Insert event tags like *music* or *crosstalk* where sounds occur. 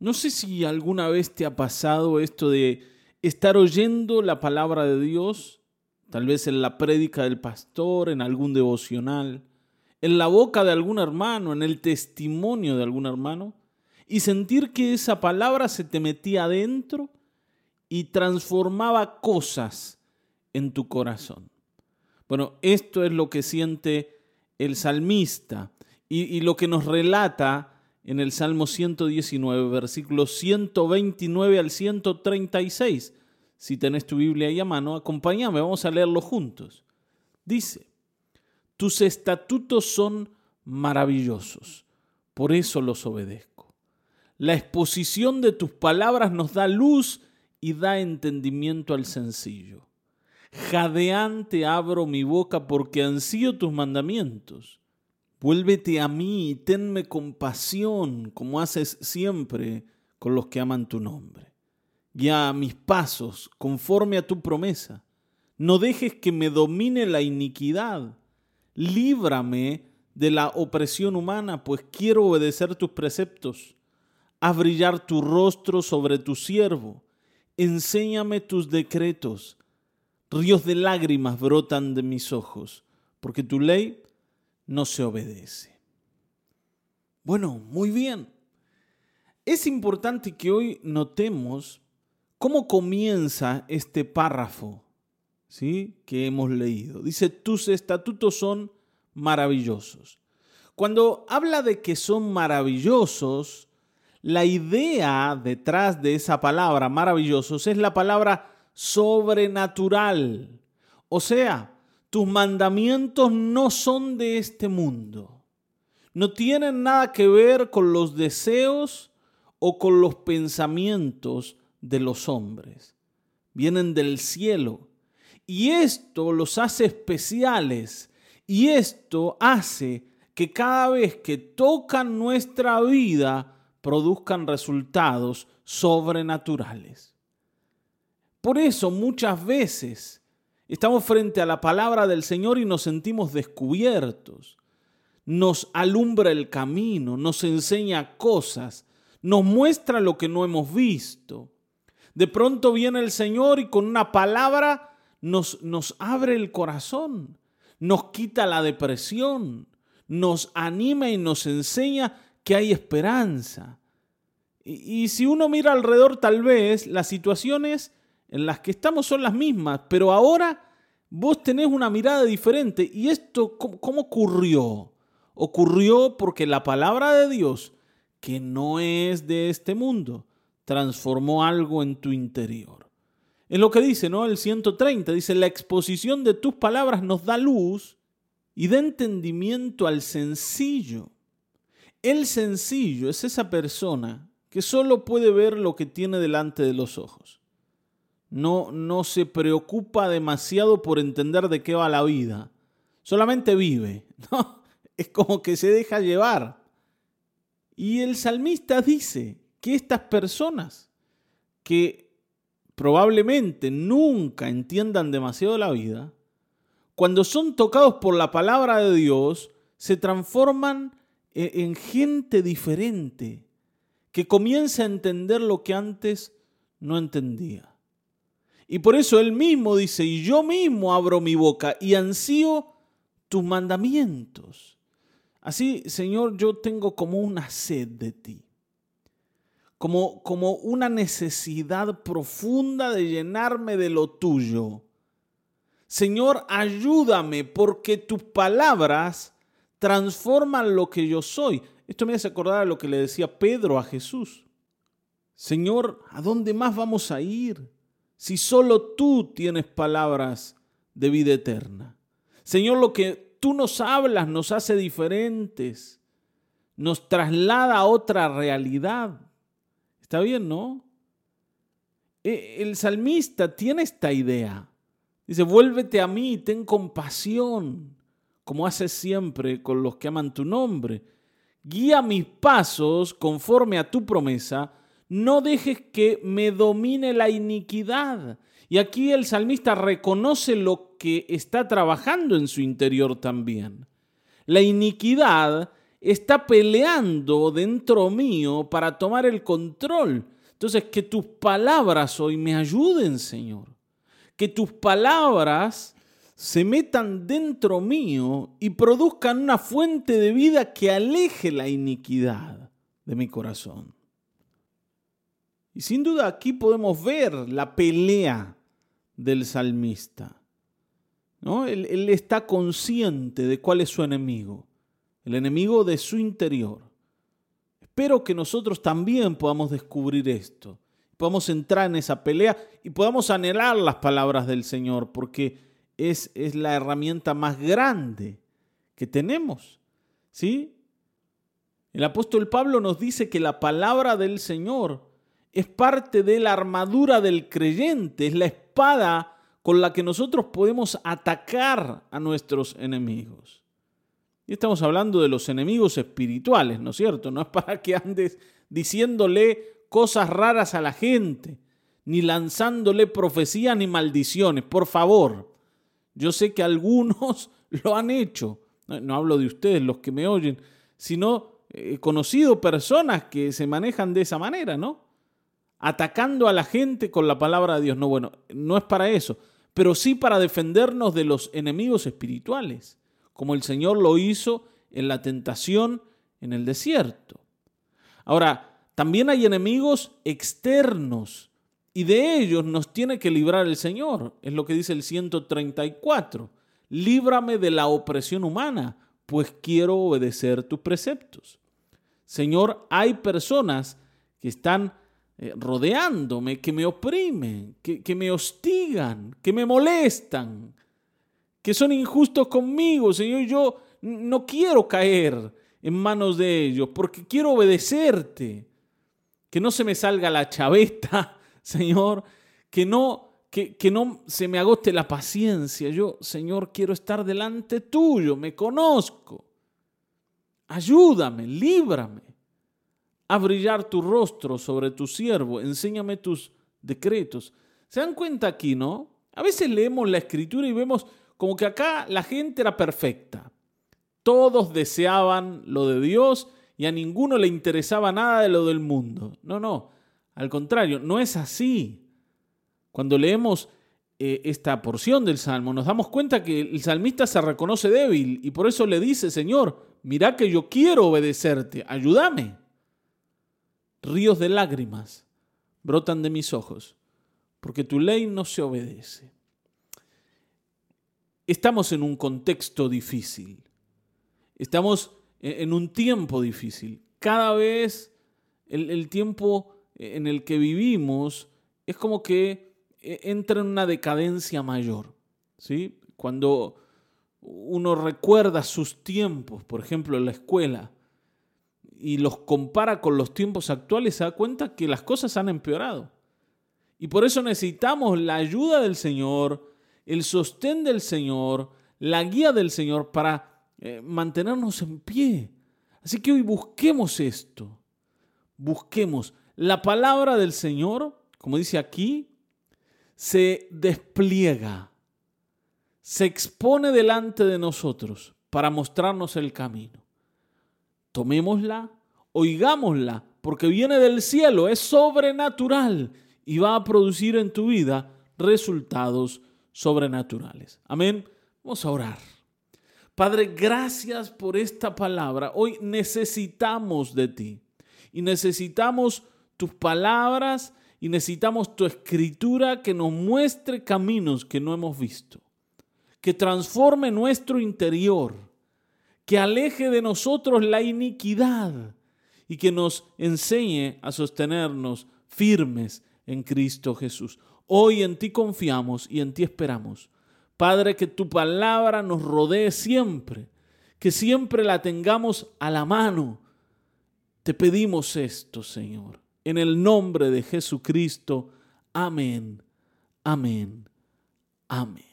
No sé si alguna vez te ha pasado esto de estar oyendo la palabra de Dios, tal vez en la prédica del pastor, en algún devocional, en la boca de algún hermano, en el testimonio de algún hermano, y sentir que esa palabra se te metía adentro y transformaba cosas en tu corazón. Bueno, esto es lo que siente el salmista y, y lo que nos relata en el Salmo 119, versículos 129 al 136. Si tenés tu Biblia ahí a mano, acompáñame, vamos a leerlo juntos. Dice, tus estatutos son maravillosos, por eso los obedezco. La exposición de tus palabras nos da luz y da entendimiento al sencillo. Jadeante abro mi boca porque ansío tus mandamientos. Vuélvete a mí y tenme compasión, como haces siempre con los que aman tu nombre. Guía mis pasos conforme a tu promesa. No dejes que me domine la iniquidad. Líbrame de la opresión humana, pues quiero obedecer tus preceptos. Haz brillar tu rostro sobre tu siervo. Enséñame tus decretos. Ríos de lágrimas brotan de mis ojos, porque tu ley no se obedece. Bueno, muy bien. Es importante que hoy notemos cómo comienza este párrafo ¿sí? que hemos leído. Dice, tus estatutos son maravillosos. Cuando habla de que son maravillosos, la idea detrás de esa palabra maravillosos es la palabra sobrenatural. O sea, tus mandamientos no son de este mundo. No tienen nada que ver con los deseos o con los pensamientos de los hombres. Vienen del cielo. Y esto los hace especiales. Y esto hace que cada vez que tocan nuestra vida produzcan resultados sobrenaturales. Por eso muchas veces Estamos frente a la palabra del Señor y nos sentimos descubiertos. Nos alumbra el camino, nos enseña cosas, nos muestra lo que no hemos visto. De pronto viene el Señor y con una palabra nos, abre el corazón, nos quita la depresión, nos anima y nos enseña que hay esperanza. Y, y si uno mira alrededor, tal vez las situaciones en las que estamos son las mismas, pero ahora vos tenés una mirada diferente. ¿Y esto cómo, ocurrió? Ocurrió porque la palabra de Dios, que no es de este mundo, transformó algo en tu interior. Es lo que dice, ¿no? El 130 dice, la exposición de tus palabras nos da luz y da entendimiento al sencillo. El sencillo es esa persona que solo puede ver lo que tiene delante de los ojos no, no se preocupa demasiado por entender de qué va la vida. Solamente vive. *laughs* Es como que se deja llevar. Y el salmista dice que estas personas que probablemente nunca entiendan demasiado la vida, cuando son tocados por la palabra de Dios, se transforman e, en gente diferente, que comienza a entender lo que antes no entendía. Y por eso él mismo dice, y yo mismo abro mi boca y ansío tus mandamientos. Así, Señor, yo tengo como una sed de ti, como, como una necesidad profunda de llenarme de lo tuyo. Señor, ayúdame porque tus palabras transforman lo que yo soy. Esto me hace acordar a lo que le decía Pedro a Jesús. Señor, ¿a dónde más vamos a ir? Si solo tú tienes palabras de vida eterna? Señor, lo que tú nos hablas nos hace diferentes, nos traslada a otra realidad. Está bien, ¿no? E, el salmista tiene esta idea. Dice, vuélvete a mí, ten compasión, como haces siempre con los que aman tu nombre. Guía mis pasos conforme a tu promesa no dejes que me domine la iniquidad. Y aquí el salmista reconoce lo que está trabajando en su interior también. La iniquidad está peleando dentro mío para tomar el control. Entonces, que tus palabras hoy me ayuden, Señor. Que tus palabras se metan dentro mío y produzcan una fuente de vida que aleje la iniquidad de mi corazón. Y sin duda aquí podemos ver la pelea del salmista. ¿no? Él, él está consciente de cuál es su enemigo, el enemigo de su interior. Espero que nosotros también podamos descubrir esto, podamos entrar en esa pelea y podamos anhelar las palabras del Señor, porque es, es la herramienta más grande que tenemos. ¿Sí? El apóstol Pablo nos dice que la palabra del Señor es parte de la armadura del creyente, es la espada con la que nosotros podemos atacar a nuestros enemigos. Y estamos hablando de los enemigos espirituales, ¿no es cierto? No es para que andes diciéndole cosas raras a la gente, ni lanzándole profecías ni maldiciones, por favor. Yo sé que algunos *laughs* lo han hecho. No, hablo de ustedes, los que me oyen, sino he conocido personas que se manejan de esa manera, ¿no? Atacando a la gente con la palabra de Dios. No, bueno, no es para eso pero sí para defendernos de los enemigos espirituales, como el Señor lo hizo en la tentación en el desierto. Ahora, también hay enemigos externos y de ellos nos tiene que librar el Señor. Es lo que dice el 134. Líbrame de la opresión humana, pues quiero obedecer tus preceptos. Señor, hay personas que están eh, rodeándome, que me oprimen, que, que me hostigan, que me molestan, que son injustos conmigo, Señor. Yo no quiero caer en manos de ellos porque quiero obedecerte. Que no se me salga la chaveta, *laughs* Señor. Que no, que, que, no se me agote la paciencia. Yo, Señor, quiero estar delante tuyo. Me conozco. Ayúdame, líbrame a brillar tu rostro sobre tu siervo, enséñame tus decretos. ¿Se dan cuenta aquí, no? A veces leemos la escritura y vemos como que acá la gente era perfecta. Todos deseaban lo de Dios y a ninguno le interesaba nada de lo del mundo. No, no, al contrario, no es así. Cuando leemos eh, esta porción del Salmo, nos damos cuenta que el salmista se reconoce débil y por eso le dice, Señor, mira que yo quiero obedecerte, ayúdame. Ríos de lágrimas brotan de mis ojos, porque tu ley no se obedece. Estamos en un contexto difícil. Estamos en un tiempo difícil. Cada vez el, tiempo en el que vivimos es como que e, entra en una decadencia mayor. ¿sí? Cuando uno recuerda sus tiempos, por ejemplo, en la escuela, y los compara con los tiempos actuales, se da cuenta que las cosas han empeorado. Y por eso necesitamos la ayuda del Señor, el sostén del Señor, la guía del Señor para eh, mantenernos en pie. Así que hoy busquemos esto. Busquemos. La palabra del Señor, como dice aquí, se despliega, se expone delante de nosotros para mostrarnos el camino tomémosla, oigámosla, porque viene del cielo, es sobrenatural y va a producir en tu vida resultados sobrenaturales. Amén. Vamos a orar. Padre, gracias por esta palabra. Hoy necesitamos de ti y necesitamos tus palabras y necesitamos tu escritura que nos muestre caminos que no hemos visto, que transforme nuestro interior que aleje de nosotros la iniquidad y que nos enseñe a sostenernos firmes en Cristo Jesús. Hoy en ti confiamos y en ti esperamos. Padre, que tu palabra nos rodee siempre, que siempre la tengamos a la mano. Te pedimos esto, Señor, en el nombre de Jesucristo. Amén, amén, amén.